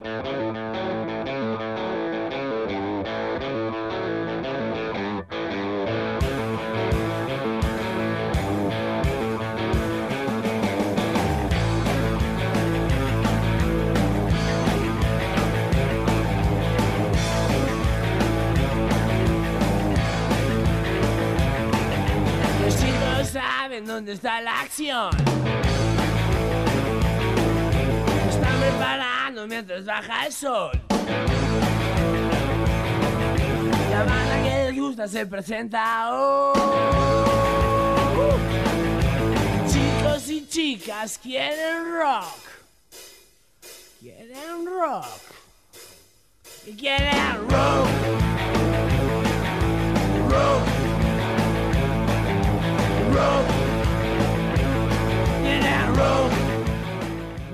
Los chicos saben dónde está la acción. Mientras baja el sol. La banda que les gusta se presenta hoy. Chicos y chicas quieren rock. Quieren rock. Y quieren rock. Rock. Rock. Quieren rock.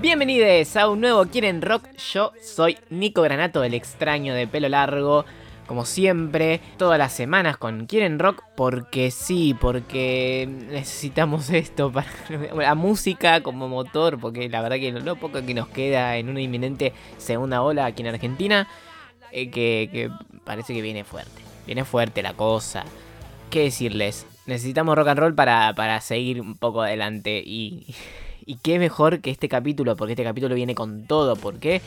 Bienvenidos a un nuevo Quieren Rock. Yo soy Nico Granato, el extraño de pelo largo. Como siempre, todas las semanas con Quieren Rock, porque sí, porque necesitamos esto para la música como motor, porque la verdad que lo, poco que nos queda en una inminente segunda ola aquí en Argentina, eh, que, que parece que viene fuerte. Viene fuerte la cosa. ¿Qué decirles? Necesitamos rock and roll para, para seguir un poco adelante y, y qué mejor que este capítulo, porque este capítulo viene con todo. ¿Por qué?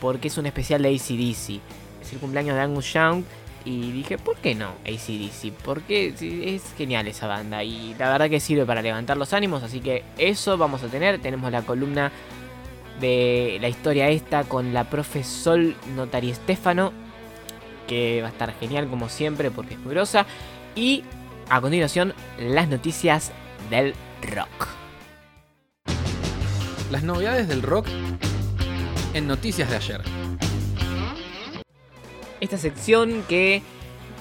Porque es un especial de ACDC. Es el cumpleaños de Angus Young. Y dije, ¿por qué no ACDC? Porque es genial esa banda. Y la verdad que sirve para levantar los ánimos. Así que eso vamos a tener. Tenemos la columna de la historia esta con la profe Sol Notari Estefano. Que va a estar genial como siempre porque es muy. Y a continuación, las noticias del rock. Las novedades del rock en noticias de ayer. esta sección que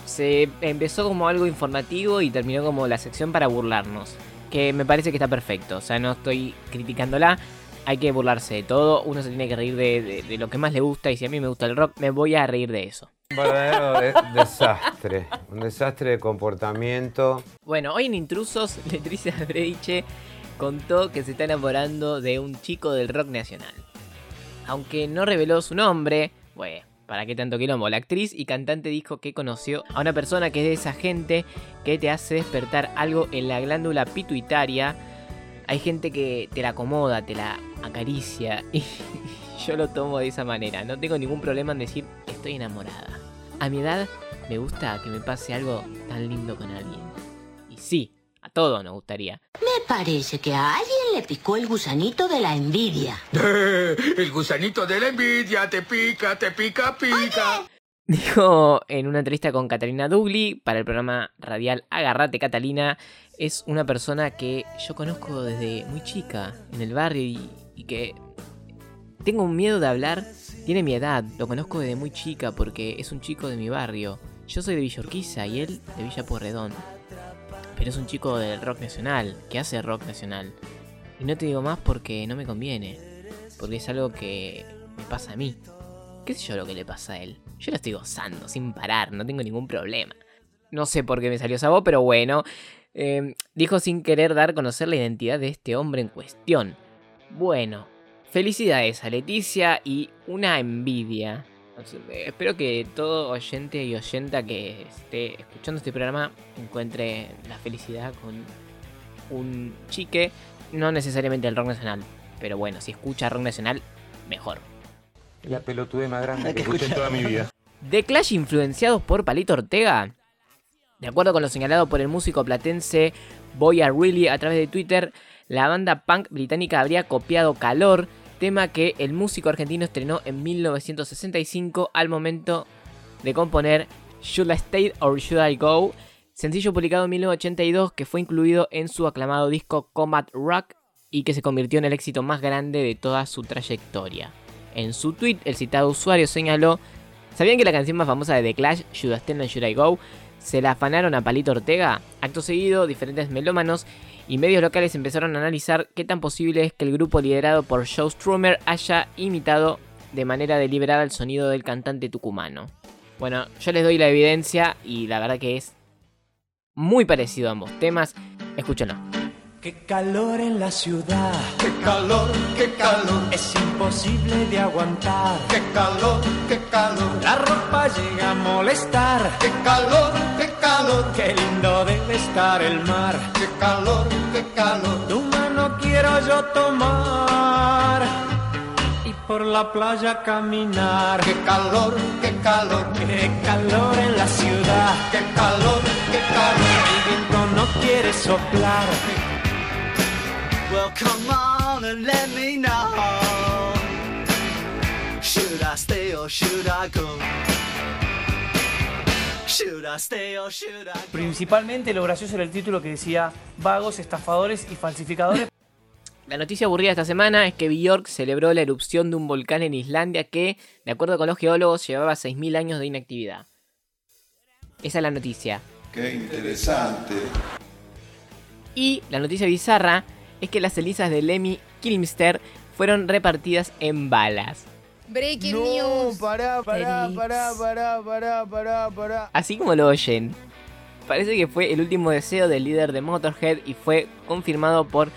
se empezó como algo informativo y terminó como la sección para burlarnos. Que me parece que está perfecto. O sea, no estoy criticándola. Hay que burlarse de todo. Uno se tiene que reír de, de- de lo que más le gusta. Y si a mí me gusta el rock, me voy a reír de eso. Un verdadero de- desastre, un desastre de comportamiento. Bueno, hoy en Intrusos, Letricia Brediche contó que se está enamorando de un chico del rock nacional. Aunque no reveló su nombre, bueno, ¿para qué tanto quilombo? La actriz y cantante dijo que conoció a una persona que es de esa gente que te hace despertar algo en la glándula pituitaria. Hay gente que te la acomoda, te la acaricia y yo lo tomo de esa manera. No tengo ningún problema en decir estoy enamorada. A mi edad me gusta que me pase algo tan lindo con alguien. Y sí, todos nos gustaría. Me parece que a alguien le picó el gusanito de la envidia. El gusanito de la envidia te pica, te pica, pica. Dijo en una entrevista con Catalina Dugli para el programa radial Agarrate Catalina, es una persona que yo conozco desde muy chica en el barrio y, y que tengo un miedo de hablar. Tiene mi edad, lo conozco desde muy chica porque es un chico de mi barrio. Yo soy de Villa Urquiza y él de Villa Porredón. Pero es un chico del rock nacional, que hace rock nacional. Y no te digo más porque no me conviene. Porque es algo que me pasa a mí. ¿Qué sé yo lo que le pasa a él? Yo la estoy gozando sin parar, no tengo ningún problema. No sé por qué me salió esa voz, pero bueno. Eh, dijo sin querer dar a conocer la identidad de este hombre en cuestión. Bueno, felicidades a Leticia y una envidia. Espero que todo oyente y oyenta que esté escuchando este programa encuentre la felicidad con un chique, no necesariamente el rock nacional, pero bueno, si escucha rock nacional, mejor. La pelotude más grande que escuché en toda mi vida. The Clash influenciados por Palito Ortega. De acuerdo con lo señalado por el músico platense Boy Are Really a través de Twitter, la banda punk británica habría copiado Calor, tema que el músico argentino estrenó en 1965 al momento de componer Should I Stay or Should I Go, sencillo publicado en 1982 que fue incluido en su aclamado disco Combat Rock y que se convirtió en el éxito más grande de toda su trayectoria. En su tweet, el citado usuario señaló ¿Sabían que la canción más famosa de The Clash, Should I Stand and Should I Go, se la afanaron a Palito Ortega? Acto seguido, diferentes melómanos y medios locales empezaron a analizar qué tan posible es que el grupo liderado por Joe Strummer haya imitado de manera deliberada el sonido del cantante tucumano. Bueno, yo les doy la evidencia y la verdad que es muy parecido a ambos temas. Escúchenlo. Qué calor en la ciudad. Qué calor, qué calor, Es imposible de aguantar. qué calor, qué calor, La ropa llega a molestar. qué calor, qué calor, Qué lindo debe estar el mar. qué calor, qué calor. Tu mano quiero yo tomar y por la playa caminar. Qué calor, qué calor, Qué calor en la ciudad. qué calor, qué calor. El viento no quiere soplar. Well, come on and let me know. Should I stay or should I go? Should I stay or should I go? Principalmente lo gracioso era el título que decía vagos, estafadores y falsificadores. La noticia aburrida de esta semana es que Bjork celebró la erupción de un volcán en Islandia que, de acuerdo con los geólogos, llevaba 6.000 años de inactividad. Esa es la noticia. Qué interesante. Y la noticia bizarra es que las cenizas de Lemmy Kilmister fueron repartidas en balas. Breaking No, news. pará, pará, pará, pará, pará, pará, pará. Así como lo oyen. Parece que fue el último deseo del líder de Motorhead y fue confirmado por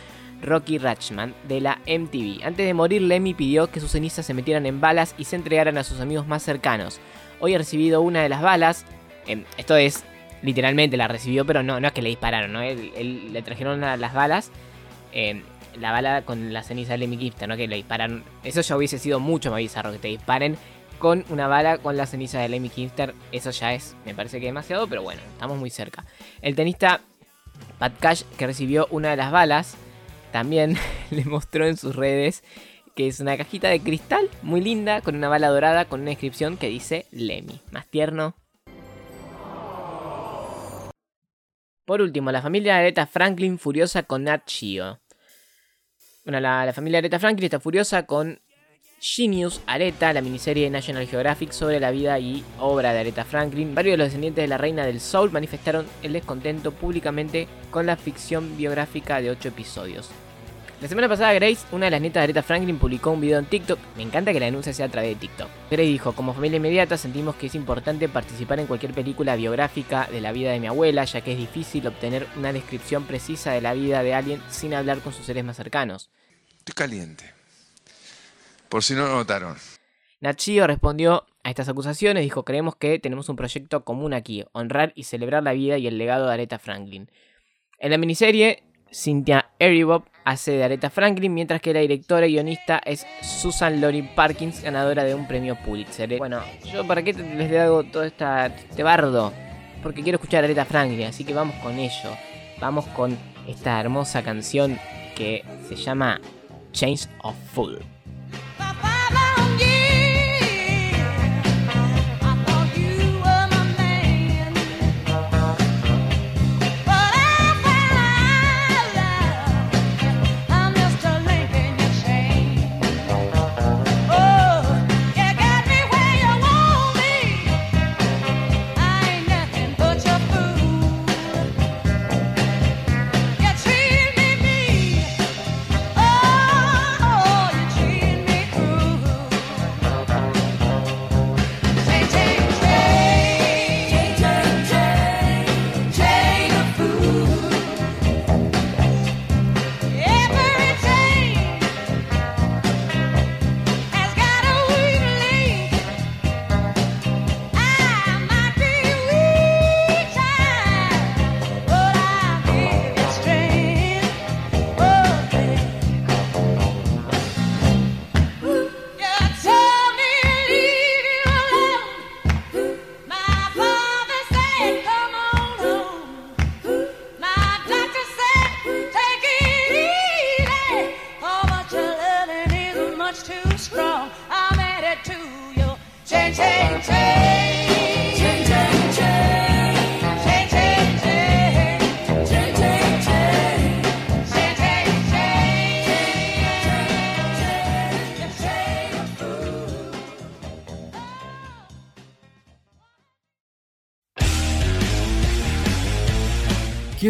Rocky Ratchman de la MTV. Antes de morir, Lemmy pidió que sus cenizas se metieran en balas y se entregaran a sus amigos más cercanos. Hoy ha recibido una de las balas. em, esto es, literalmente la recibió, pero no, no es que le dispararon, ¿no? Él- él- le trajeron la- las balas. La bala con la ceniza de Lemmy Gifter, ¿no? Que le disparan. Eso ya hubiese sido mucho más bizarro que te disparen con una bala con la ceniza de Lemmy Gifter. Eso ya es, me parece que demasiado, pero bueno, estamos muy cerca. El tenista Pat Cash, que recibió una de las balas, también le mostró en sus redes que es una cajita de cristal muy linda con una bala dorada con una inscripción que dice Lemmy. Más tierno. Por último, la familia Aretha Franklin furiosa con Nat Geo. Bueno, la, la familia Aretha Franklin está furiosa con Genius Aretha, la miniserie de National Geographic sobre la vida y obra de Aretha Franklin. Varios de los descendientes de la reina del soul manifestaron el descontento públicamente con la ficción biográfica de 8 episodios. La semana pasada Grace, una de las nietas de Aretha Franklin, publicó un video en TikTok. Me encanta que la denuncia sea a través de TikTok. Grace dijo, como familia inmediata sentimos que es importante participar en cualquier película biográfica de la vida de mi abuela, ya que es difícil obtener una descripción precisa de la vida de alguien sin hablar con sus seres más cercanos. Estoy caliente. Por si no lo notaron. Nachio respondió a estas acusaciones, dijo, creemos que tenemos un proyecto común aquí, honrar y celebrar la vida y el legado de Aretha Franklin. En la miniserie, Cynthia Eribob hace de Aretha Franklin, mientras que la directora y guionista es Susan Lori Parkins, ganadora de un premio Pulitzer. Bueno, yo para qué les hago todo esta, este bardo, porque quiero escuchar a Aretha Franklin, así que vamos con ello. Vamos con esta hermosa canción que se llama Change of Fool.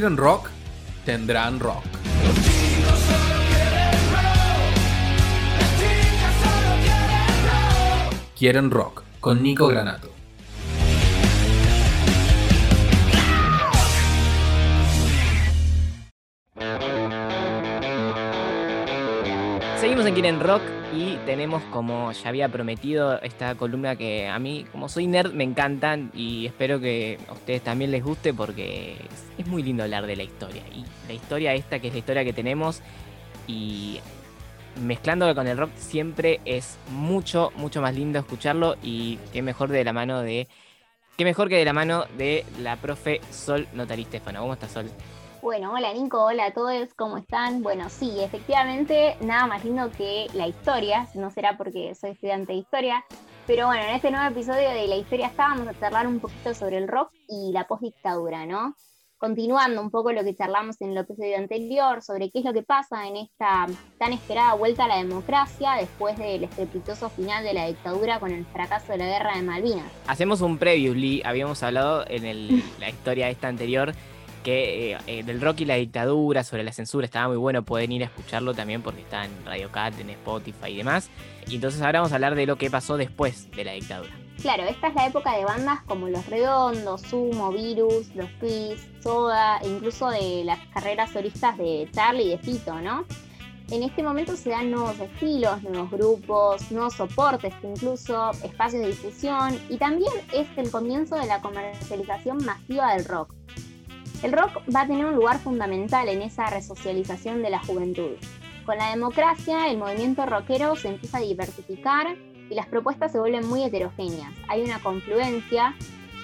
¿Quieren rock? Tendrán rock. Quieren rock con Nico Granato. En Quieren Rock y tenemos, como ya había prometido, esta columna que a mí, como soy nerd, me encantan y espero que a ustedes también les guste porque es, es muy lindo hablar de la historia. Y la historia esta, que es la historia que tenemos, y mezclándolo con el rock siempre es mucho, mucho más lindo escucharlo y qué mejor de la mano de... Qué mejor que de la mano de la profe Sol Notari Stefano. ¿Cómo estás, Sol? Bueno, hola Nico, hola a todos, ¿cómo están? Bueno, sí, efectivamente, nada más lindo que la historia, no será porque soy estudiante de historia, pero bueno, en este nuevo episodio de La Historia está, vamos a charlar un poquito sobre el rock y la postdictadura, ¿no? Continuando un poco lo que charlamos en el episodio anterior sobre qué es lo que pasa en esta tan esperada vuelta a la democracia después del estrepitoso final de la dictadura con el fracaso de la guerra de Malvinas. Hacemos un previously, habíamos hablado en el- la historia esta anterior que eh, eh, del rock y la dictadura, sobre la censura, estaba muy bueno, pueden ir a escucharlo también porque está en Radio Cat, en Spotify y demás. Y entonces ahora vamos a hablar de lo que pasó después de la dictadura. Claro, esta es la época de bandas como Los Redondos, Sumo, Virus, Los Kiss, Soda e incluso de las carreras solistas de Charlie y de Fito, ¿no? En este momento se dan nuevos estilos, nuevos grupos, nuevos soportes, incluso espacios de difusión y también es el comienzo de la comercialización masiva del rock. El rock va a tener un lugar fundamental en esa resocialización de la juventud. Con la democracia, el movimiento rockero se empieza a diversificar y las propuestas se vuelven muy heterogéneas. Hay una confluencia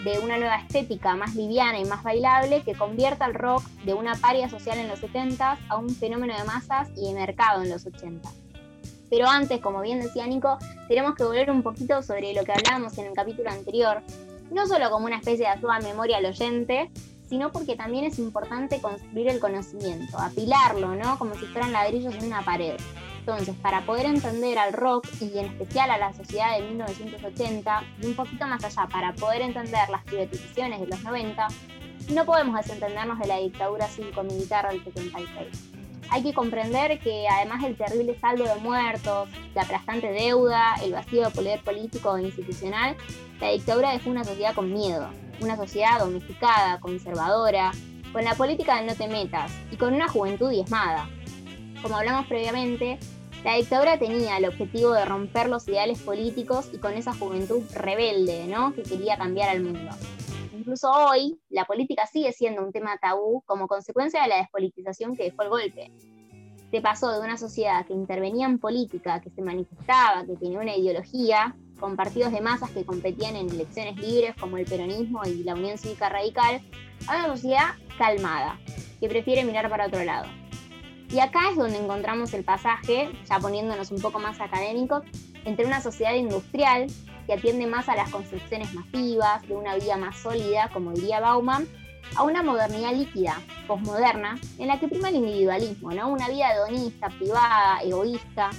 de una nueva estética más liviana y más bailable que convierte al rock de una paria social en los 70 a un fenómeno de masas y de mercado en los 80. Pero antes, como bien decía Nico, tenemos que volver un poquito sobre lo que hablábamos en el capítulo anterior, no solo como una especie de ayuda memoria al oyente, sino porque también es importante construir el conocimiento, apilarlo, ¿no? Como si fueran ladrillos en una pared. Entonces, para poder entender al rock y en especial a la sociedad de 1980, y un poquito más allá, para poder entender las privatizaciones de los 90, no podemos desentendernos de la dictadura cívico-militar del 76. Hay que comprender que además del terrible saldo de muertos, la aplastante deuda, el vacío de poder político e institucional, la dictadura dejó una sociedad con miedo, una sociedad domesticada, conservadora, con la política del no te metas y con una juventud diezmada. Como hablamos previamente, la dictadura tenía el objetivo de romper los ideales políticos y con esa juventud rebelde, ¿no? Que quería cambiar al mundo. Incluso hoy, la política sigue siendo un tema tabú como consecuencia de la despolitización que dejó el golpe. Se pasó de una sociedad que intervenía en política, que se manifestaba, que tenía una ideología, con partidos de masas que competían en elecciones libres como el peronismo y la Unión Cívica Radical, a una sociedad calmada, que prefiere mirar para otro lado. Y acá es donde encontramos el pasaje, ya poniéndonos un poco más académicos, entre una sociedad industrial que atiende más a las construcciones masivas, de una vida más sólida, como diría Bauman, a una modernidad líquida, posmoderna, en la que prima el individualismo, ¿no? Una vida hedonista, privada, egoísta,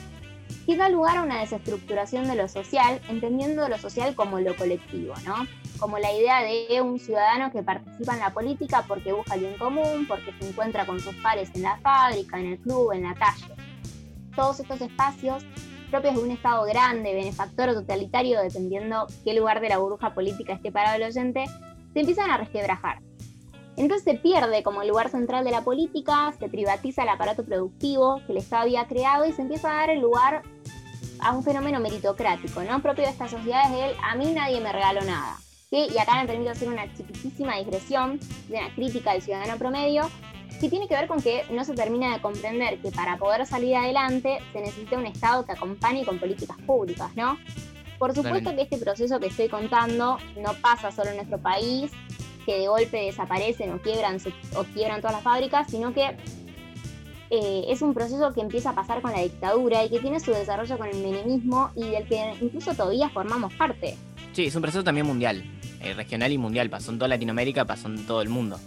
que da lugar a una desestructuración de lo social, entendiendo lo social como lo colectivo, ¿no? Como la idea de un ciudadano que participa en la política porque busca el bien común, porque se encuentra con sus pares en la fábrica, en el club, en la calle. Todos estos espacios propios de un Estado grande, benefactor o totalitario, dependiendo qué lugar de la burbuja política esté parado el oyente, se empiezan a resquebrajar. Entonces se pierde como el lugar central de la política, se privatiza el aparato productivo que el Estado había creado y se empieza a dar el lugar a un fenómeno meritocrático, ¿no? Propio de estas sociedades de él, a mí nadie me regaló nada. ¿Sí? Y acá me permito hacer una chiquitísima digresión de una crítica del ciudadano promedio, que tiene que ver con que no se termina de comprender que para poder salir adelante se necesita un Estado que acompañe con políticas públicas, ¿no? Por supuesto que este proceso que estoy contando no pasa solo en nuestro país, que de golpe desaparecen o quiebran, o quiebran todas las fábricas, sino que eh, es un proceso que empieza a pasar con la dictadura y que tiene su desarrollo con el menemismo y del que incluso todavía formamos parte. Sí, es un proceso también mundial, eh, regional y mundial. Pasó en toda Latinoamérica, pasó en todo el mundo.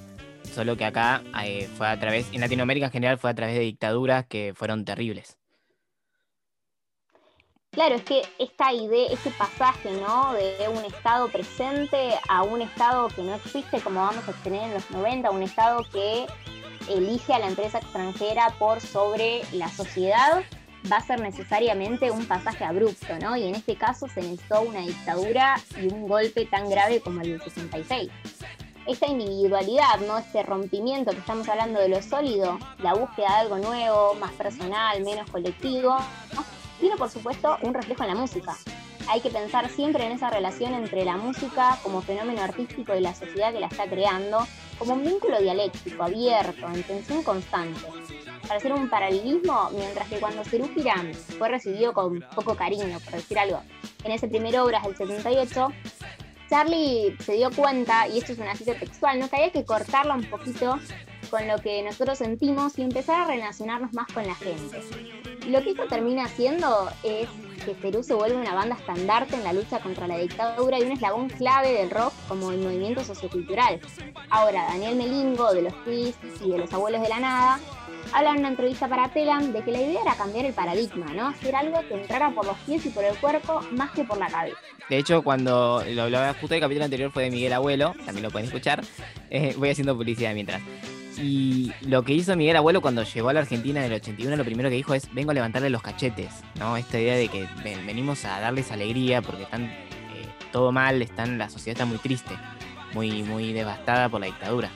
Solo que acá eh, fue a través, en Latinoamérica en general fue a través de dictaduras que fueron terribles. Claro, es que esta idea, este pasaje, ¿no? De un estado presente a un estado que no existe como vamos a tener en los 90, un estado que elige a la empresa extranjera por sobre la sociedad, va a ser necesariamente un pasaje abrupto, ¿no? Y en este caso se necesitó una dictadura y un golpe tan grave como el del 66. esta individualidad, ¿no? Este rompimiento que estamos hablando de lo sólido, la búsqueda de algo nuevo, más personal, menos colectivo, tiene por supuesto un reflejo en la música. Hay que pensar siempre en esa relación entre la música como fenómeno artístico y la sociedad que la está creando, como un vínculo dialéctico, abierto, en tensión constante. Para hacer un paralelismo, mientras que cuando Serú Girán fue recibido con poco cariño, por decir algo, en ese primer Obras del 78, Charlie se dio cuenta, y esto es una cita textual, ¿no? había que cortarla un poquito con lo que nosotros sentimos y empezar a relacionarnos más con la gente. Lo que esto termina haciendo es que Perú se vuelve una banda estandarte en la lucha contra la dictadura y un eslabón clave del rock como el movimiento sociocultural. Ahora, Daniel Melingo, de los Twists y de los Abuelos de la Nada, habla en una entrevista para Telam de que la idea era cambiar el paradigma, ¿no? Hacer algo que entrara por los pies y por el cuerpo más que por la cabeza. De hecho, cuando lo hablaba justo el capítulo anterior fue de Miguel Abuelo, también lo pueden escuchar. Eh, voy haciendo publicidad mientras. Y lo que hizo Miguel Abuelo cuando llegó a la Argentina en el 81, lo primero que dijo es, vengo a levantarle los cachetes, ¿no? Esta idea de que venimos a darles alegría porque están eh, todo mal, están, la sociedad está muy triste, muy, muy devastada por la dictadura.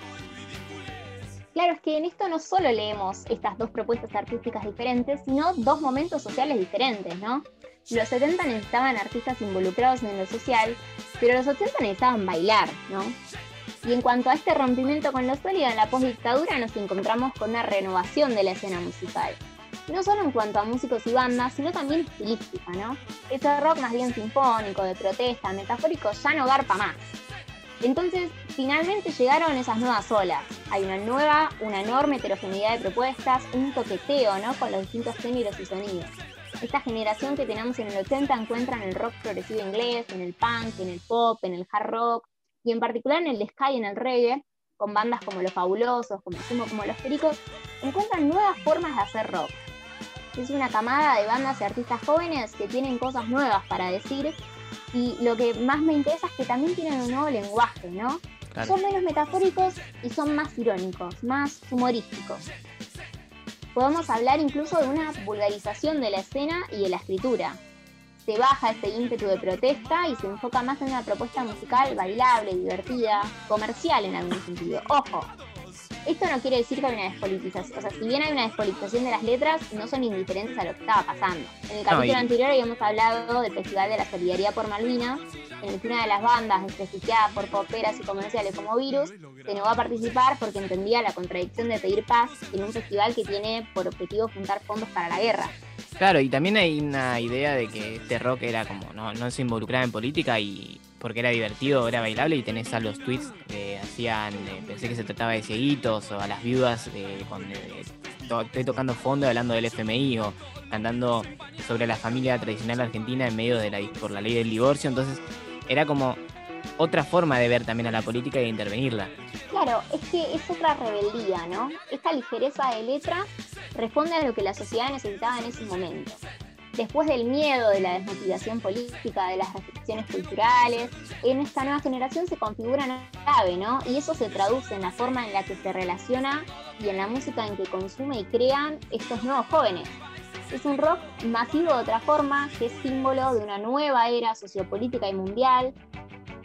Claro, es que en esto no solo leemos estas dos propuestas artísticas diferentes, sino dos momentos sociales diferentes, ¿no? Los 70 necesitaban artistas involucrados en lo social, pero los 80 necesitaban bailar, ¿no? Y en cuanto a este rompimiento con lo sólido en la postdictadura, nos encontramos con una renovación de la escena musical. No solo en cuanto a músicos y bandas, sino también estilística, ¿no? Este rock más bien sinfónico, de protesta, metafórico, ya no garpa más. Entonces, finalmente llegaron esas nuevas olas. Hay una nueva, una enorme heterogeneidad de propuestas, un toqueteo, ¿no? Con los distintos géneros y sonidos. Esta generación que tenemos en el 80 encuentra en el rock progresivo inglés, en el punk, en el pop, en el hard rock, y en particular en el sky y en el reggae, con bandas como Los Fabulosos, como como Los Pericos, encuentran nuevas formas de hacer rock. Es una camada de bandas y artistas jóvenes que tienen cosas nuevas para decir y lo que más me interesa es que también tienen un nuevo lenguaje, ¿no? Son menos metafóricos y son más irónicos, más humorísticos. Podemos hablar incluso de una vulgarización de la escena y de la escritura se baja este ímpetu de protesta y se enfoca más en una propuesta musical bailable, divertida, comercial en algún sentido. Ojo, esto no quiere decir que hay una despolitización, o sea, si bien hay una despolitización de las letras, no son indiferentes a lo que estaba pasando. En el capítulo anterior habíamos hablado del Festival de la Solidaridad por Malvinas, en el que una de las bandas desprestigiadas por poperas y comerciales como Virus se negó a participar porque entendía la contradicción de pedir paz en un festival que tiene por objetivo juntar fondos para la guerra. Claro, y también hay una idea de que este rock era como, no, no se involucraba en política y porque era divertido, era bailable y tenés a los tweets que hacían, eh, pensé que se trataba de cieguitos o a las viudas con, estoy tocando fondo hablando del FMI o cantando sobre la familia tradicional argentina en medio de la por la ley del divorcio, entonces era como otra forma de ver también a la política y de intervenirla. Claro, es que es otra rebeldía, ¿no? Esta ligereza de letra responde a lo que la sociedad necesitaba en ese momento. Después del miedo, de la desmotivación política, de las restricciones culturales, en esta nueva generación se configura una clave, ¿no? Y eso se traduce en la forma en la que se relaciona y en la música en que consume y crean estos nuevos jóvenes. Es un rock masivo de otra forma, que es símbolo de una nueva era sociopolítica y mundial,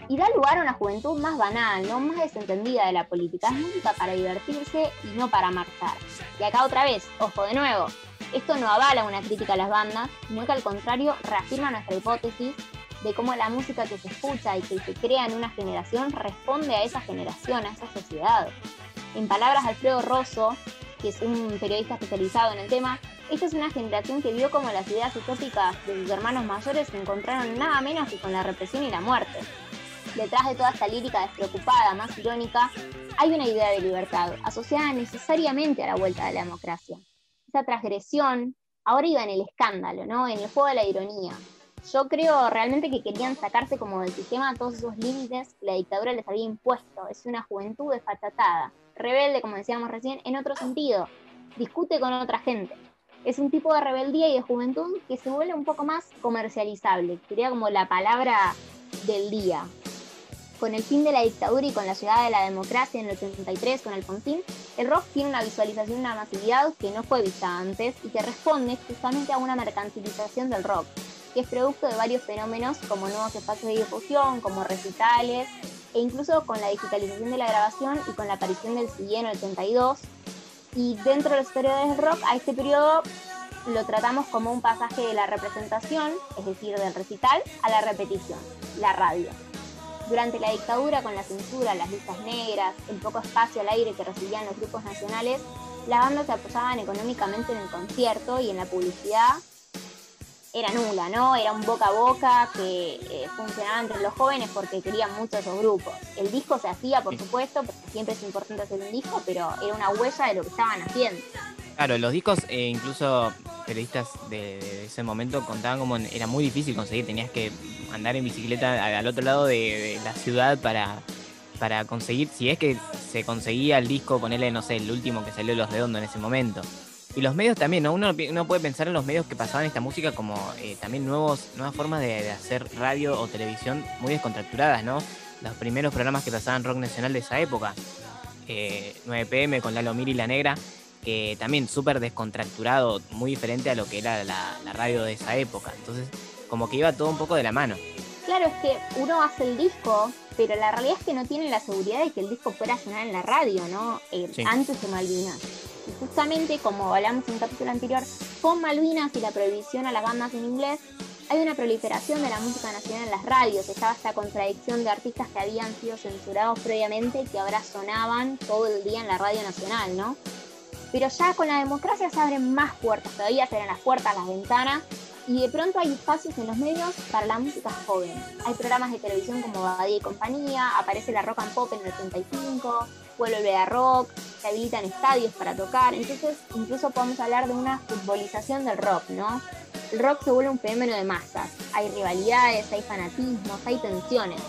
y da lugar a una juventud más banal, ¿no? más desentendida de la política. Es música para divertirse y no para marchar. Y acá otra vez, ojo de nuevo, esto no avala una crítica a las bandas, sino que al contrario reafirma nuestra hipótesis de cómo la música que se escucha y que se crea en una generación responde a esa generación, a esa sociedad. En palabras de Alfredo Rosso, que es un periodista especializado en el tema, esta es una generación que vio como las ideas utópicas de sus hermanos mayores se encontraron nada menos que con la represión y la muerte detrás de toda esta lírica despreocupada, más irónica, hay una idea de libertad asociada necesariamente a la vuelta de la democracia. Esa transgresión ahora iba en el escándalo, ¿no? en el juego de la ironía. Yo creo realmente que querían sacarse como del sistema todos esos límites que la dictadura les había impuesto. Es una juventud desfachatada, rebelde, como decíamos recién, en otro sentido. Discute con otra gente. Es un tipo de rebeldía y de juventud que se vuelve un poco más comercializable. Sería como la palabra del día con el fin de la dictadura y con la llegada de la democracia en el 83 con Alfonsín, el rock tiene una visualización, una masividad que no fue vista antes y que responde justamente a una mercantilización del rock, que es producto de varios fenómenos como nuevos espacios de difusión, como recitales e incluso con la digitalización de la grabación y con la aparición del CD en el 82. Y dentro de los historiadores del rock, a este periodo lo tratamos como un pasaje de la representación, es decir, del recital, a la repetición, la radio. Durante la dictadura, con la censura, las listas negras, el poco espacio al aire que recibían los grupos nacionales, las bandas se apoyaban económicamente en el concierto y en la publicidad era nula, ¿no? Era un boca a boca que eh, funcionaba entre los jóvenes porque querían mucho esos grupos. El disco se hacía, por supuesto, porque siempre es importante hacer un disco, pero era una huella de lo que estaban haciendo. Claro, los discos, eh, incluso periodistas de, de ese momento contaban como era muy difícil conseguir, tenías que andar en bicicleta al otro lado de, de la ciudad para, para conseguir, si es que se conseguía el disco, ponerle, no sé, el último que salió Los Redondos en ese momento. Y los medios también, ¿no? Uno, uno puede pensar en los medios que pasaban esta música como eh, también nuevos, nuevas formas de, de hacer radio o televisión muy descontracturadas, ¿no? Los primeros programas que pasaban rock nacional de esa época. Eh, 9pm con Lalo Mir y La Negra, que también súper descontracturado, muy diferente a lo que era la, la radio de esa época. Entonces, como que iba todo un poco de la mano. Claro, es que uno hace el disco, pero la realidad es que no tiene la seguridad de que el disco fuera a sonar en la radio, ¿no? Eh, Sí. Antes de Malvinas. Y justamente, como hablamos en un capítulo anterior, con Malvinas y la prohibición a las bandas en inglés, hay una proliferación de la música nacional en las radios. Estaba esta contradicción de artistas que habían sido censurados previamente que ahora sonaban todo el día en la radio nacional, ¿no? Pero ya con la democracia se abren más puertas, todavía se las puertas, las ventanas, y de pronto hay espacios en los medios para la música joven. Hay programas de televisión como Badía y compañía, aparece la rock and pop en el 85, vuelve a rock, se habilitan estadios para tocar, entonces incluso podemos hablar de una futbolización del rock, ¿no? El rock se vuelve un fenómeno de masas, hay rivalidades, hay fanatismos, hay tensiones.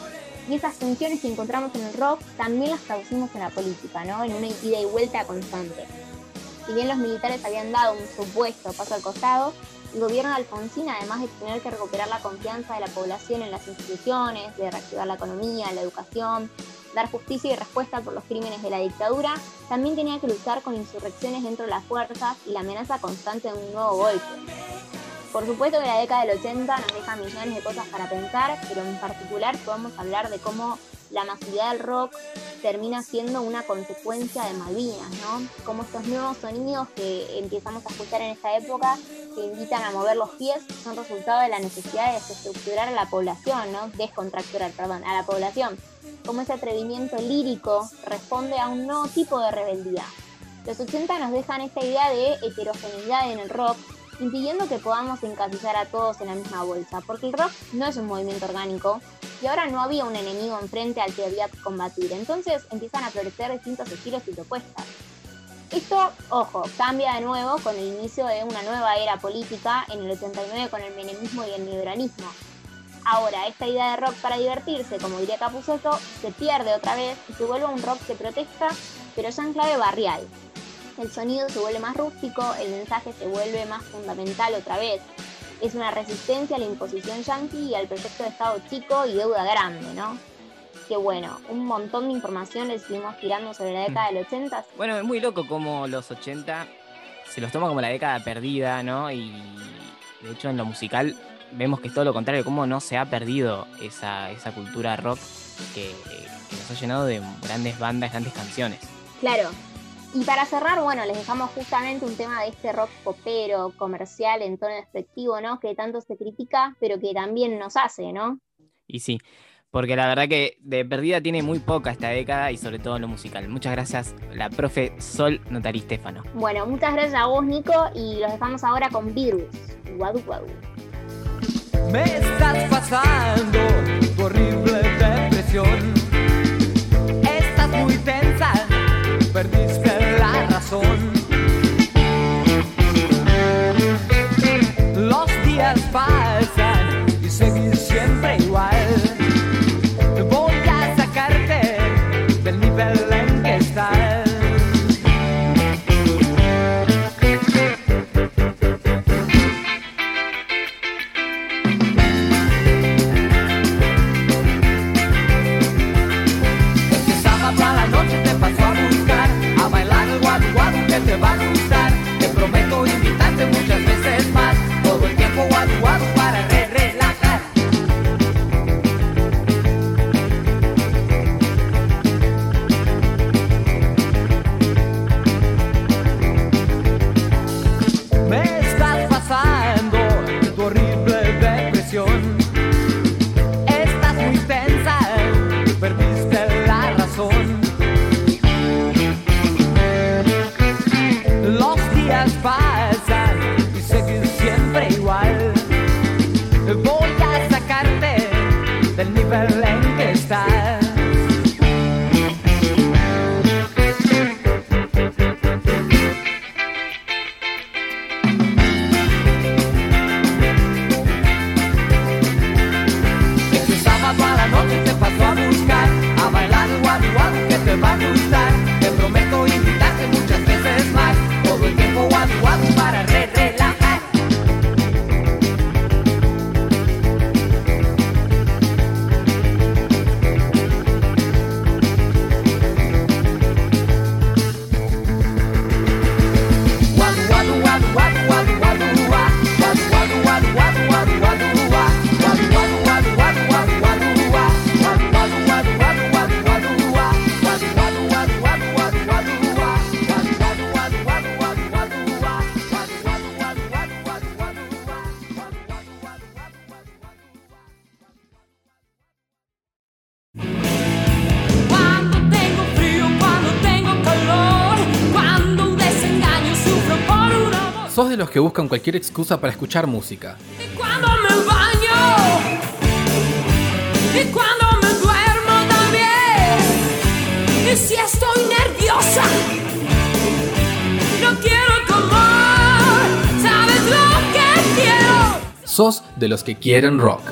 Y esas tensiones que encontramos en el rock también las traducimos en la política, ¿no? En una ida y vuelta constante. Si bien los militares habían dado un supuesto paso al costado, el gobierno de Alfonsín, además de tener que recuperar la confianza de la población en las instituciones, de reactivar la economía, la educación, dar justicia y respuesta por los crímenes de la dictadura, también tenía que luchar con insurrecciones dentro de las fuerzas y la amenaza constante de un nuevo golpe. Por supuesto que la década del 80 nos deja millones de cosas para pensar, pero en particular podemos hablar de cómo la masividad del rock termina siendo una consecuencia de Malvinas, ¿no? Como estos nuevos sonidos que empezamos a escuchar en esta época, que invitan a mover los pies, son resultado de la necesidad de desestructurar a la población, ¿no? Descontracturar, perdón, a la población. Como ese atrevimiento lírico responde a un nuevo tipo de rebeldía. Los 80 nos dejan esta idea de heterogeneidad en el rock, impidiendo que podamos encasillar a todos en la misma bolsa, porque el rock no es un movimiento orgánico y ahora no había un enemigo enfrente al que que combatir, entonces empiezan a florecer distintos estilos y propuestas. Esto, ojo, cambia de nuevo con el inicio de una nueva era política en el 89 con el menemismo y el liberalismo. Ahora, esta idea de rock para divertirse, como diría Capusotto, se pierde otra vez y se vuelve un rock que protesta, pero ya en clave barrial. El sonido se vuelve más rústico, el mensaje se vuelve más fundamental otra vez. Es una resistencia a la imposición yanqui y al proyecto de Estado chico y deuda grande, ¿no? Que bueno, un montón de información le seguimos tirando sobre la década del 80. Bueno, es muy loco como los 80 se los toma como la década perdida, ¿no? Y de hecho en lo musical vemos que es todo lo contrario, cómo no se ha perdido esa, esa cultura rock que, que nos ha llenado de grandes bandas, grandes canciones. Claro. Y para cerrar, bueno, les dejamos justamente un tema de este rock popero, comercial, en tono despectivo, ¿no? Que tanto se critica, pero que también nos hace, ¿no? Y sí, porque la verdad que de perdida tiene muy poca esta década y sobre todo en lo musical. Muchas gracias, la profe Sol Notari Stefano. Bueno, muchas gracias a vos, Nico, y los dejamos ahora con Virus. Guadu guadu. Me estás pasando los que buscan cualquier excusa para escuchar música? Cuando me baño y cuando me duermo también. Y si estoy nerviosa, no quiero tomar. ¿Sabes lo que quiero? ¿Sos de los que quieren rock?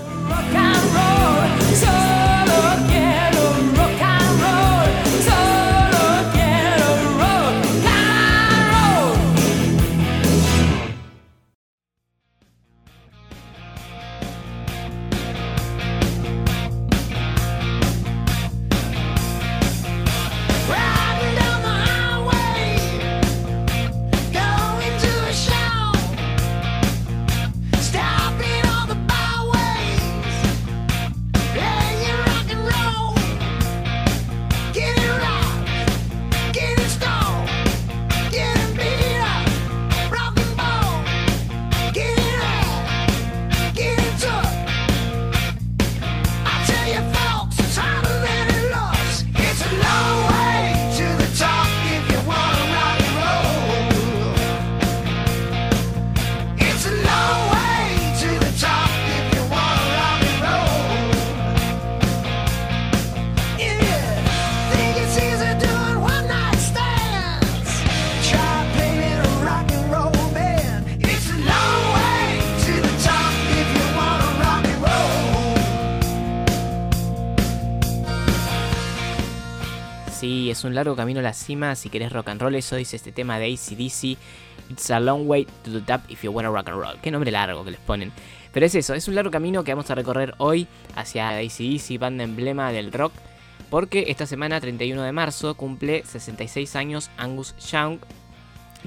Es un largo camino a la cima si querés rock and roll. Eso dice este tema de ACDC. It's a long way to the top if you wanna rock and roll. Qué nombre largo que les ponen. Pero es eso, es un largo camino que vamos a recorrer hoy hacia ACDC, banda emblema del rock. Porque esta semana, 31 de marzo, cumple 66 años Angus Young.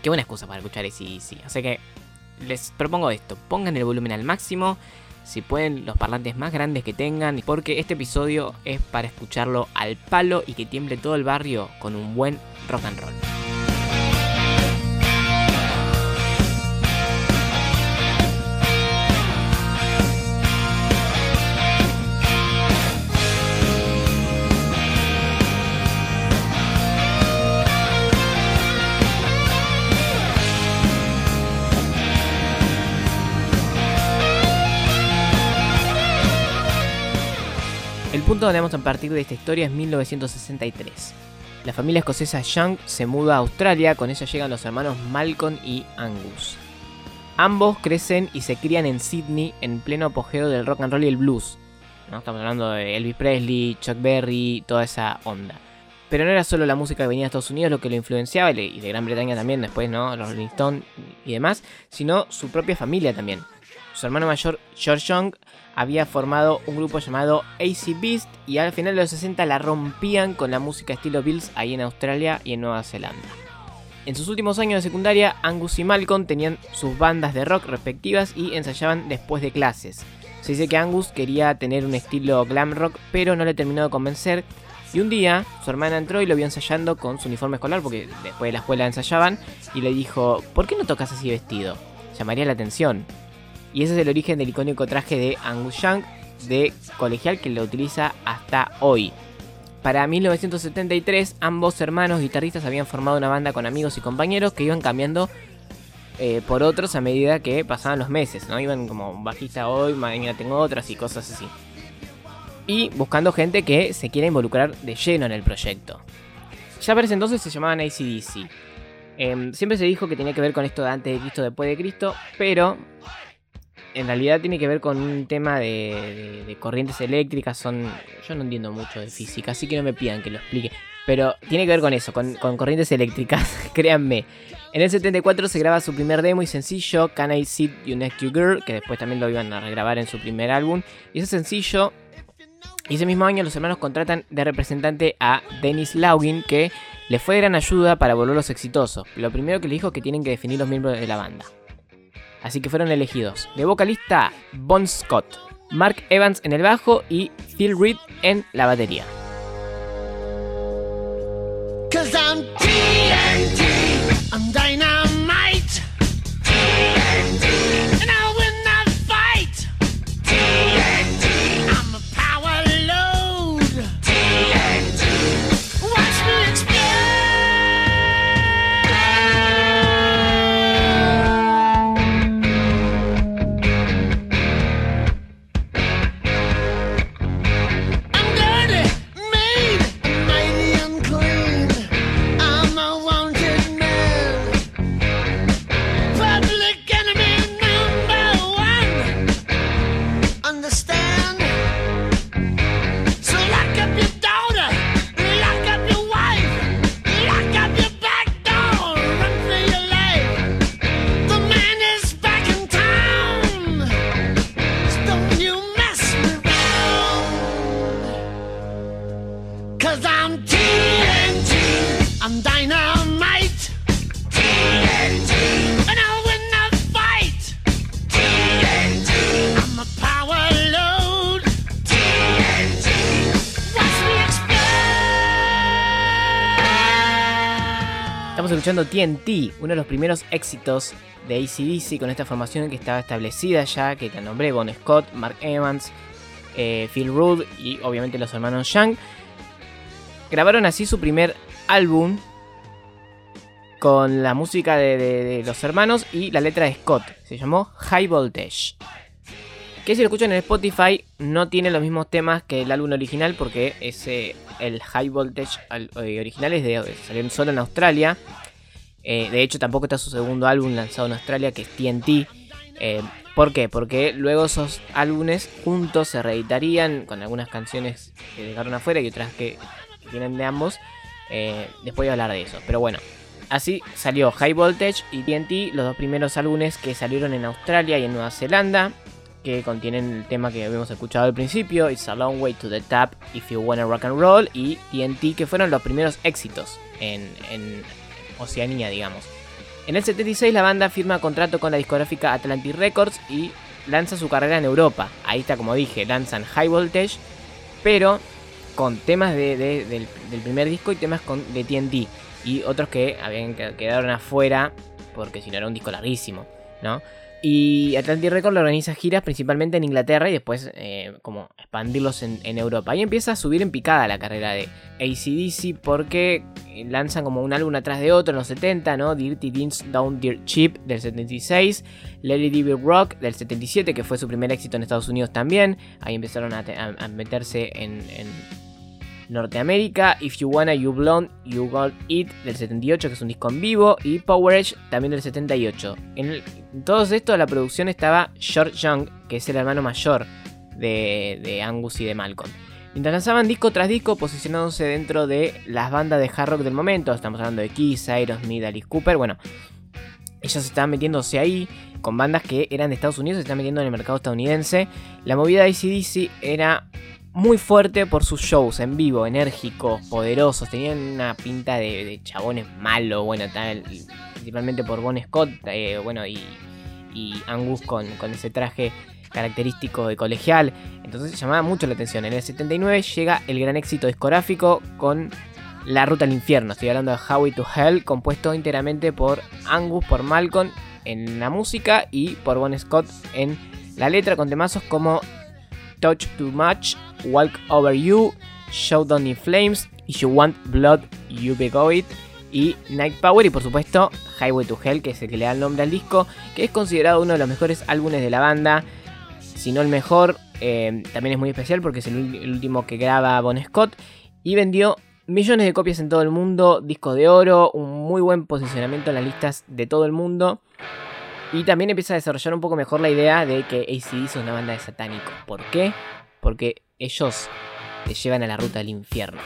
Qué buena excusa para escuchar ACDC. Así que les propongo esto: pongan el volumen al máximo. Si pueden, los parlantes más grandes que tengan. Porque este episodio es para escucharlo al palo y que tiemble todo el barrio con un buen rock and roll. Donde vamos a partir de esta historia es 1963. La familia escocesa Young se muda a Australia, con ella llegan los hermanos Malcolm y Angus. Ambos crecen y se crían en Sydney en pleno apogeo del rock and roll y el blues. ¿no? Estamos hablando de Elvis Presley, Chuck Berry, toda esa onda. Pero no era solo la música que venía de Estados Unidos lo que lo influenciaba, y de Gran Bretaña también después, ¿no? Los Rolling Stones y demás, sino su propia familia también. Su hermano mayor, George Young, había formado un grupo llamado AC Beast y al final de los 60 la rompían con la música estilo Bills ahí en Australia y en Nueva Zelanda. En sus últimos años de secundaria, Angus y Malcolm tenían sus bandas de rock respectivas y ensayaban después de clases. Se dice que Angus quería tener un estilo glam rock, pero no le terminó de convencer. Y un día, su hermana entró y lo vio ensayando con su uniforme escolar, porque después de la escuela ensayaban, y le dijo, ¿por qué no tocas así vestido? Llamaría la atención. Y ese es el origen del icónico traje de Angus Young de colegial que lo utiliza hasta hoy. Para 1973, ambos hermanos guitarristas habían formado una banda con amigos y compañeros que iban cambiando eh, por otros a medida que pasaban los meses, ¿no? Iban como bajista hoy, mañana tengo otras y cosas así. Y buscando gente que se quiera involucrar de lleno en el proyecto. Ya para ese entonces se llamaban ACDC. Em, siempre se dijo que tenía que ver con esto de antes de Cristo, después de Cristo, pero en realidad tiene que ver con un tema de, corrientes eléctricas. Son. Yo no entiendo mucho de física, así que no me pidan que lo explique. Pero tiene que ver con eso, con, corrientes eléctricas, créanme. En el 74 se graba su primer demo y sencillo, Can I Sit You Next to Girl, que después también lo iban a regrabar en su primer álbum. Y ese sencillo, y ese mismo año los hermanos contratan de representante a Dennis Laugin, que le fue de gran ayuda para volverlos exitosos. Lo primero que le dijo es que tienen que definir los miembros de la banda. Así que fueron elegidos. De vocalista, Bon Scott, Mark Evans en el bajo y Phil Reed en la batería. Escuchando TNT, uno de los primeros éxitos de ACDC con esta formación que estaba establecida ya, que te nombré, Bon Scott, Mark Evans, eh, Phil Rudd y obviamente los hermanos Young. Grabaron así su primer álbum con la música de, de- los hermanos y la letra de Scott. Se llamó High Voltage. Que si lo escuchan en Spotify no tiene los mismos temas que el álbum original porque ese, el High Voltage eh, original es de, salió solo en Australia. Eh, de hecho tampoco está su segundo álbum lanzado en Australia que es TNT. Eh, ¿Por qué? Porque luego esos álbumes juntos se reeditarían con algunas canciones que dejaron afuera y otras que vienen de ambos. Eh, después voy a hablar de eso. Pero bueno, así salió High Voltage y TNT, los dos primeros álbumes que salieron en Australia y en Nueva Zelanda. Que contienen el tema que habíamos escuchado al principio, It's a Long Way to the Top, If You Wanna Rock and Roll y TNT, que fueron los primeros éxitos en Oceanía, digamos. En el 76 la banda firma contrato con la discográfica Atlantic Records y lanza su carrera en Europa. Ahí está, como dije, lanzan High Voltage, pero con temas de- de- del, primer disco y temas con, de TNT. Y otros que habían que- quedaron afuera porque si no era un disco larguísimo, ¿no? Y Atlantic Records organiza giras principalmente en Inglaterra y después eh, como expandirlos en, Europa. Ahí empieza a subir en picada la carrera de ACDC porque eh, lanzan como un álbum atrás de otro en los 70, ¿no? Dirty Deeds Down Dirt Cheap del 76, Lady Devil Rock del 77 que fue su primer éxito en Estados Unidos también. Ahí empezaron a, te- a- a meterse en Norteamérica, If You Wanna You Blonde, You Got It del 78, que es un disco en vivo, y Power Edge también del 78. En, todos estos la producción estaba George Young, que es el hermano mayor de, de Angus y de Malcolm. Mientras lanzaban disco tras disco, posicionándose dentro de las bandas de hard rock del momento, estamos hablando de Kiss, Aerosmith, Alice Cooper, bueno, ellos estaban metiéndose ahí con bandas que eran de Estados Unidos, se están metiendo en el mercado estadounidense. La movida de ACDC era muy fuerte por sus shows en vivo, enérgicos, poderosos. Tenían una pinta de, de chabones malos, bueno, tal, principalmente por Bon Scott, eh, bueno, y, Angus con, ese traje característico de colegial. Entonces llamaba mucho la atención. En el 79 llega el gran éxito discográfico con La Ruta al Infierno. Estoy hablando de Howie to Hell, compuesto íntegramente por Angus, por Malcolm en la música y por Bon Scott en la letra, con temazos como Touch Too Much, Walk Over You, Showdown in Flames, If You Want Blood, You Be Go It y Night Power y por supuesto Highway to Hell, que es el que le da el nombre al disco, que es considerado uno de los mejores álbumes de la banda, si no el mejor, eh, también es muy especial porque es el, el último que graba Bon Scott y vendió millones de copias en todo el mundo, disco de oro, un muy buen posicionamiento en las listas de todo el mundo. Y también empieza a desarrollar un poco mejor la idea de que ACD es una banda de satánicos. ¿Por qué? Porque ellos te llevan a la ruta del infierno.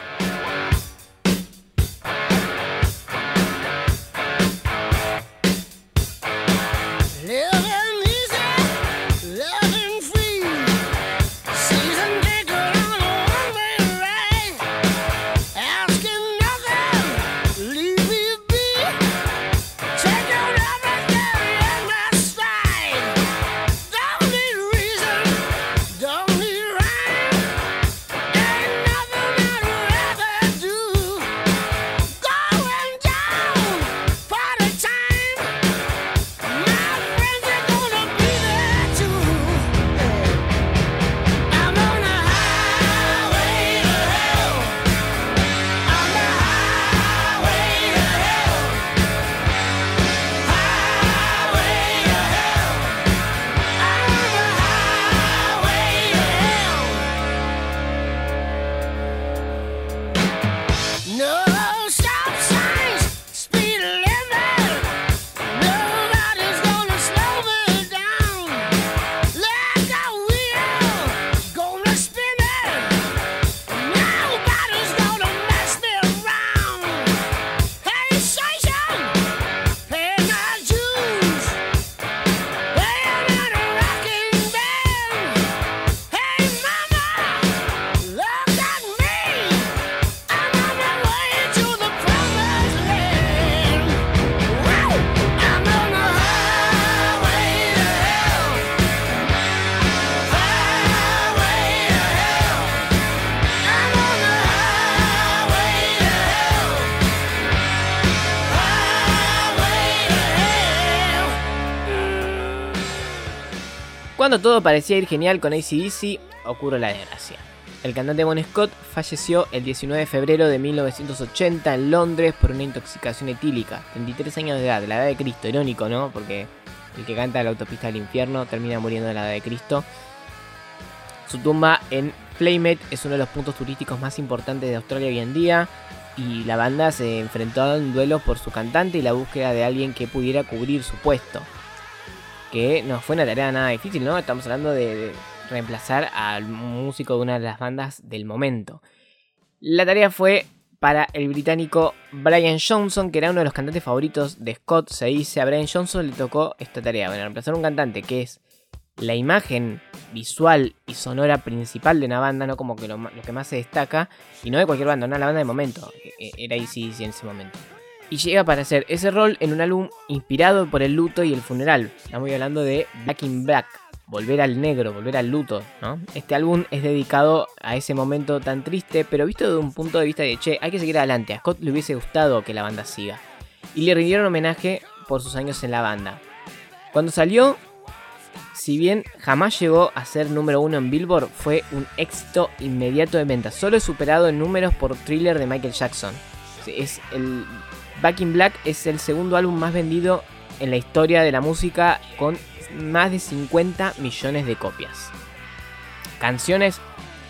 Todo parecía ir genial con ACDC, ocurre la desgracia. El cantante Bon Scott falleció el 19 de febrero de 1980 en Londres por una intoxicación etílica. 33 años de edad, la edad de Cristo, irónico, ¿no? Porque el que canta la autopista del infierno termina muriendo de la edad de Cristo. Su tumba en Playmate es uno de los puntos turísticos más importantes de Australia hoy en día. Y la banda se enfrentó a un duelo por su cantante y la búsqueda de alguien que pudiera cubrir su puesto. Que no fue una tarea nada difícil, ¿no? Estamos hablando de, reemplazar al músico de una de las bandas del momento. La tarea fue para el británico Brian Johnson, que era uno de los cantantes favoritos de Scott. Se dice a Brian Johnson le tocó esta tarea. Bueno, reemplazar un cantante que es la imagen visual y sonora principal de una banda, no como que lo, que más se destaca, y no de cualquier banda, no la banda de momento, e- e- era ACDC en ese momento. Y llega para hacer ese rol en un álbum inspirado por el luto y el funeral. Estamos hablando de Back in Black, volver al negro, volver al luto. Este álbum es dedicado a ese momento tan triste, pero visto desde un punto de vista de, che, hay que seguir adelante, a Scott le hubiese gustado que la banda siga. Y le rindieron homenaje por sus años en la banda. Cuando salió, si bien jamás llegó a ser número uno en Billboard, fue un éxito inmediato de venta. Solo es superado en números por Thriller de Michael Jackson. Es el Back Black es el segundo álbum más vendido en la historia de la música con más de 50 millones de copias. Canciones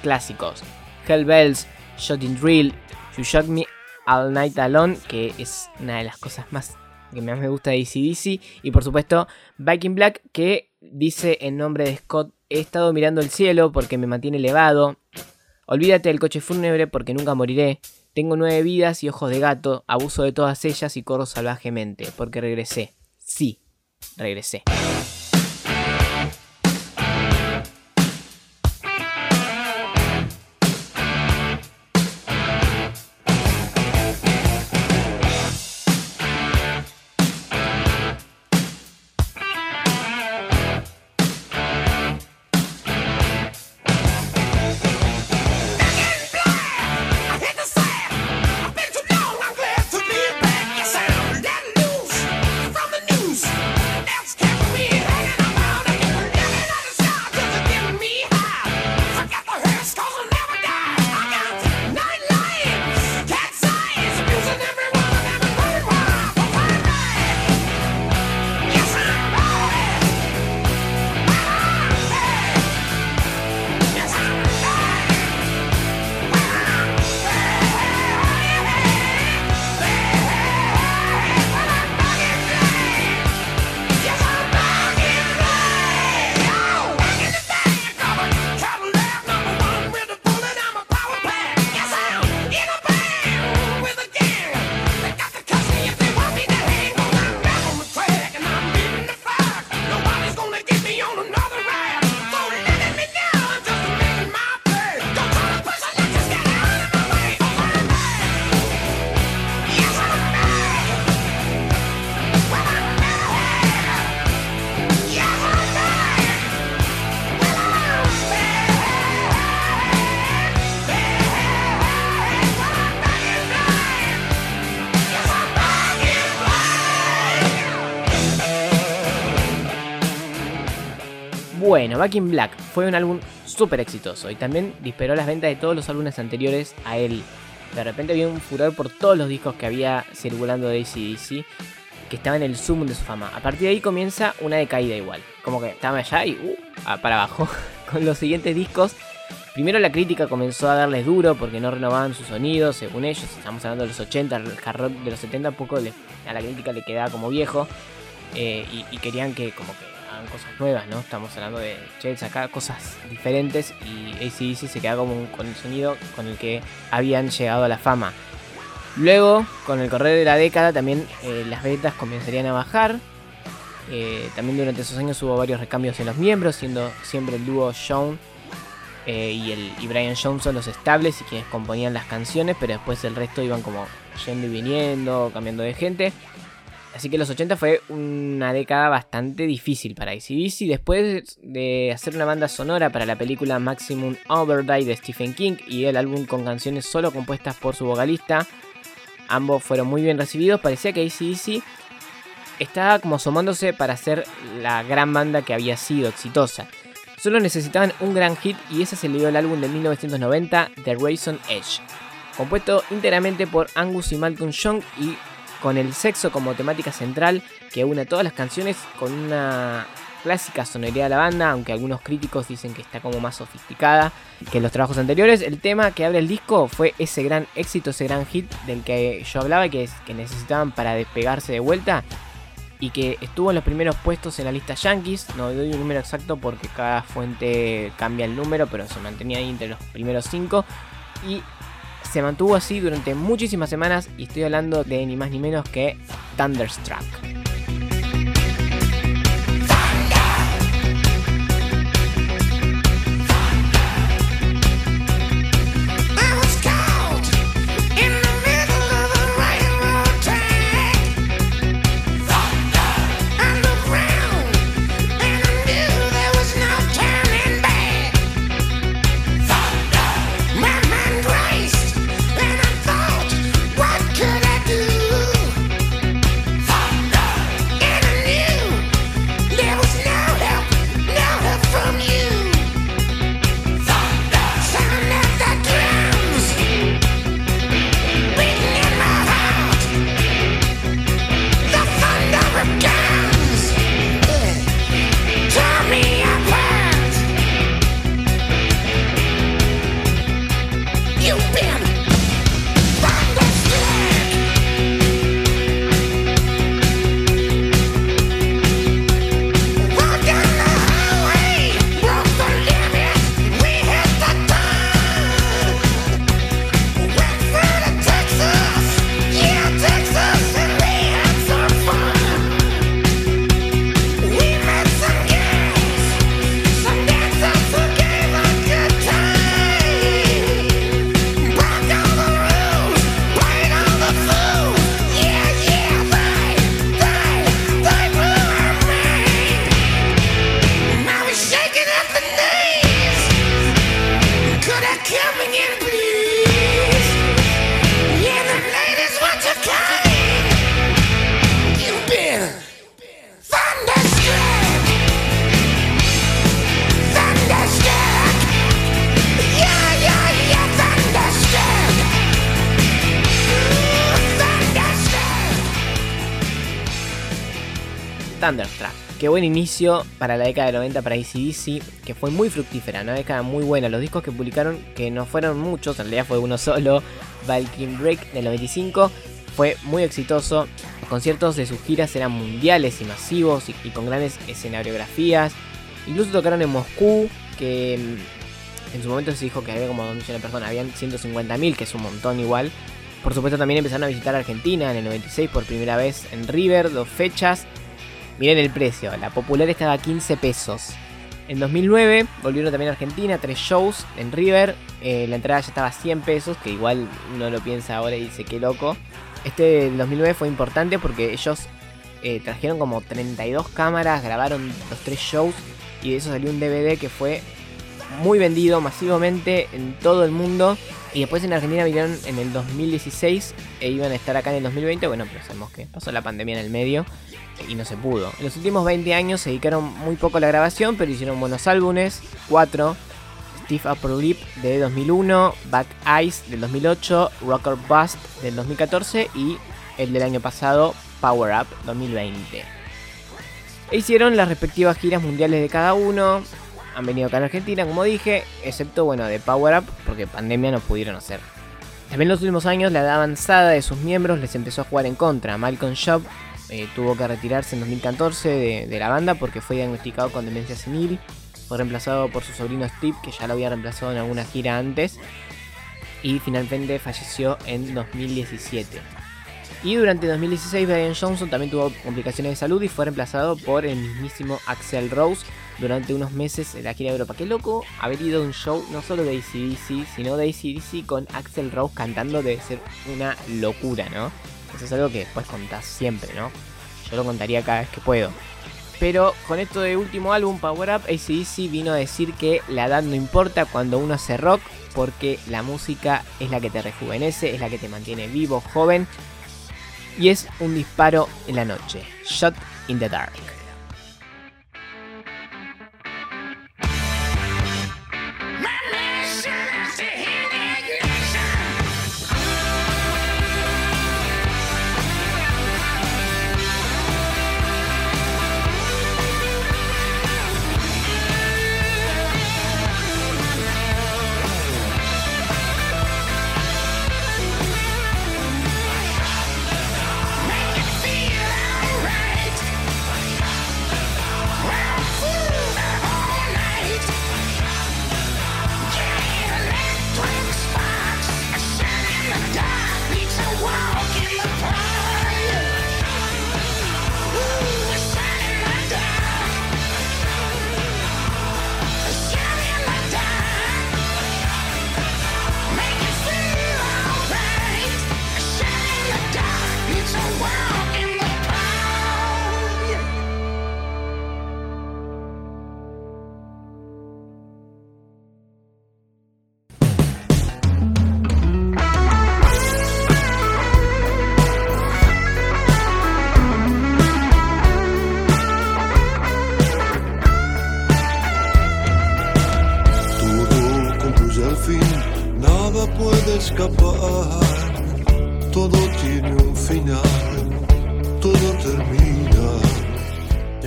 clásicos: Hell Bells, Shotting Drill, You Shot Me All Night Alone, que es una de las cosas más que más me gusta de ACDC. Y por supuesto, Back in Black, que dice en nombre de Scott: He estado mirando el cielo porque me mantiene elevado. Olvídate del coche fúnebre porque nunca moriré. Tengo nueve vidas y ojos de gato. Abuso de todas ellas y corro salvajemente porque regresé. Sí, regresé. Bueno, Back in Black fue un álbum súper exitoso y también disparó las ventas de todos los álbumes anteriores a él. De repente había un furor por todos los discos que había circulando de ACDC que estaba en el zoom de su fama. A partir de ahí comienza una decaída igual. Como que estaba allá y uh, para abajo. Con los siguientes discos, primero la crítica comenzó a darles duro porque no renovaban su sonido, según ellos. Estamos hablando de los 80, el hard rock de los 70 un poco a la crítica le quedaba como viejo. eh, y querían que como que cosas nuevas, ¿no? Estamos hablando de, che, sacar cosas diferentes y ACDC se queda como con el sonido con el que habían llegado a la fama. Luego, con el correr de la década, también eh, las ventas comenzarían a bajar. Eh, también durante esos años hubo varios recambios en los miembros, siendo siempre el dúo Sean eh, y, el, y Brian Johnson los estables y quienes componían las canciones, pero después el resto iban como yendo y viniendo, cambiando de gente. Así que los 80 fue una década bastante difícil para ACDC. Después de hacer una banda sonora para la película Maximum Overdrive de Stephen King y el álbum con canciones solo compuestas por su vocalista, ambos fueron muy bien recibidos. Parecía que ACDC estaba como asomándose para ser la gran banda que había sido exitosa. Solo necesitaban un gran hit y ese se le dio el álbum de 1990, The Raisin Edge, compuesto íntegramente por Angus y Malcolm Young y con el sexo como temática central que une todas las canciones con una clásica sonoridad de la banda, aunque algunos críticos dicen que está como más sofisticada que los trabajos anteriores. El tema que abre el disco fue ese gran éxito, ese gran hit del que yo hablaba que, que necesitaban para despegarse de vuelta y que estuvo en los primeros puestos en la lista Yankees. No doy un número exacto porque cada fuente cambia el número, pero se mantenía ahí entre los primeros cinco. Y se mantuvo así durante muchísimas semanas y estoy hablando de ni más ni menos que Thunderstruck. Qué buen inicio para la década del 90 para ACDC, que fue muy fructífera, una década muy buena. Los discos que publicaron, que no fueron muchos, en realidad fue uno solo, Valkyrie Break del 95, fue muy exitoso. Los conciertos de sus giras eran mundiales y masivos y, con grandes escenografías. Incluso tocaron en Moscú, que mm, en su momento se dijo que había como 2 millones de personas, habían 150.000, que es un montón igual. Por supuesto también empezaron a visitar Argentina en el 96 por primera vez en River, dos fechas. Miren el precio, la popular estaba a 15 pesos. En 2009 volvieron también a Argentina, tres shows en River. eh, la entrada ya estaba a 100 pesos, que igual uno lo piensa ahora y dice que loco. Este del 2009 fue importante porque ellos eh, trajeron como 32 cámaras, grabaron los tres shows y de eso salió un DVD que fue muy vendido masivamente en todo el mundo. Y después en Argentina vinieron en el 2016 e iban a estar acá en el 2020. Bueno, pero sabemos que pasó la pandemia en el medio y no se pudo. En los últimos 20 años se dedicaron muy poco a la grabación, pero hicieron buenos álbumes, cuatro. Steve Upper Lip de 2001, Back Eyes del 2008, Rocker Bust del 2014 y el del año pasado, Power Up 2020. E hicieron las respectivas giras mundiales de cada uno. Han venido acá en Argentina, como dije, excepto bueno de Power Up, porque pandemia no pudieron hacer. También en los últimos años la edad avanzada de sus miembros les empezó a jugar en contra. Malcolm Shop eh, tuvo que retirarse en 2014 de, de la banda porque fue diagnosticado con demencia senil. Fue reemplazado por su sobrino Steve, que ya lo había reemplazado en alguna gira antes. Y finalmente falleció en 2017. Y durante 2016 Brian Johnson también tuvo complicaciones de salud y fue reemplazado por el mismísimo Axel Rose durante unos meses en la gira de Europa. Qué loco haber ido a un show no solo de ACDC, sino de ACDC con Axel Rose cantando debe ser una locura, ¿no? Eso es algo que después contás siempre, ¿no? Yo lo contaría cada vez que puedo. Pero con esto de último álbum, Power Up, ACDC vino a decir que la edad no importa cuando uno hace rock, porque la música es la que te rejuvenece, es la que te mantiene vivo, joven, y es un disparo en la noche. Shot in the dark.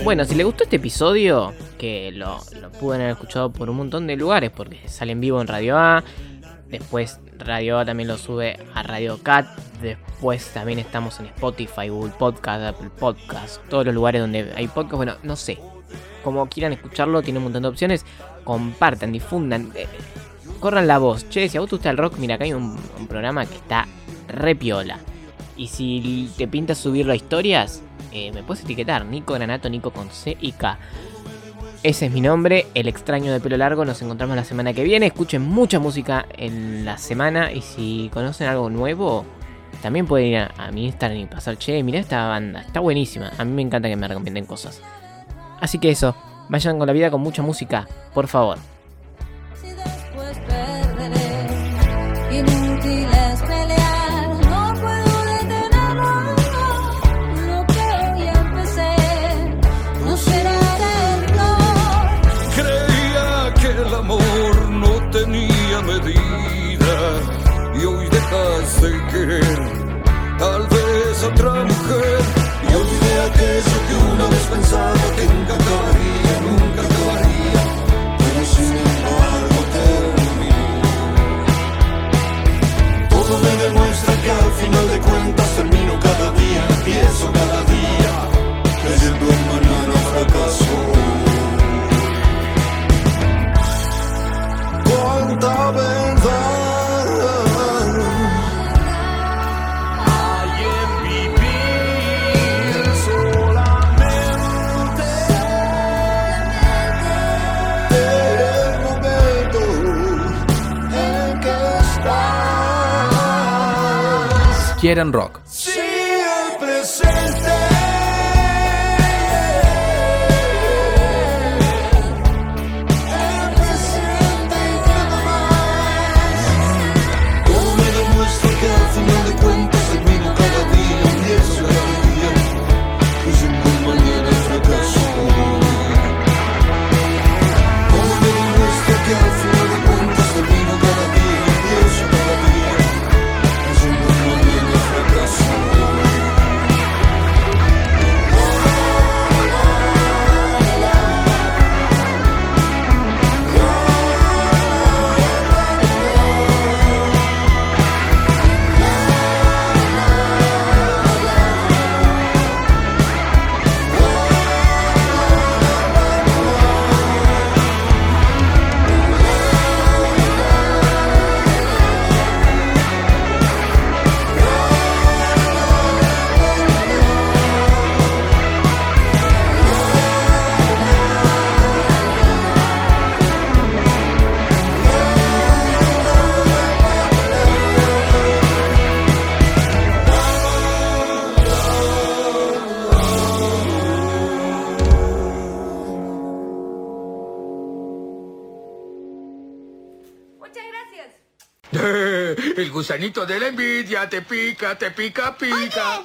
Bueno, si le gustó este episodio, que lo, lo pueden haber escuchado por un montón de lugares, porque sale en vivo en Radio A, después Radio A también lo sube a Radio Cat, después también estamos en Spotify, Google Podcast, Apple Podcast, todos los lugares donde hay podcast, bueno, no sé, como quieran escucharlo, tiene un montón de opciones, compartan, difundan, eh, corran la voz, che, si a vos te gusta el rock, mira, acá hay un, programa que está re piola. Y si te pintas subirlo a historias, eh, me puedes etiquetar, Nico Granato, Nico con C y K. Ese es mi nombre, el extraño de pelo largo. Nos encontramos la semana que viene. Escuchen mucha música en la semana. Y si conocen algo nuevo, también pueden ir a, mi Instagram y pasar, che, mira esta banda, está buenísima. A mí me encanta que me recomienden cosas. Así que eso, vayan con la vida con mucha música, por favor. Mujer y olvidé aquello que una vez pensaba que nunca acabaría, nunca acabaría, pero sin embargo terminó. Todo me demuestra que al final de cuentas termino cada día, empiezo cada día, Quieren rock. Gusanito de la envidia te pica, te pica, pica.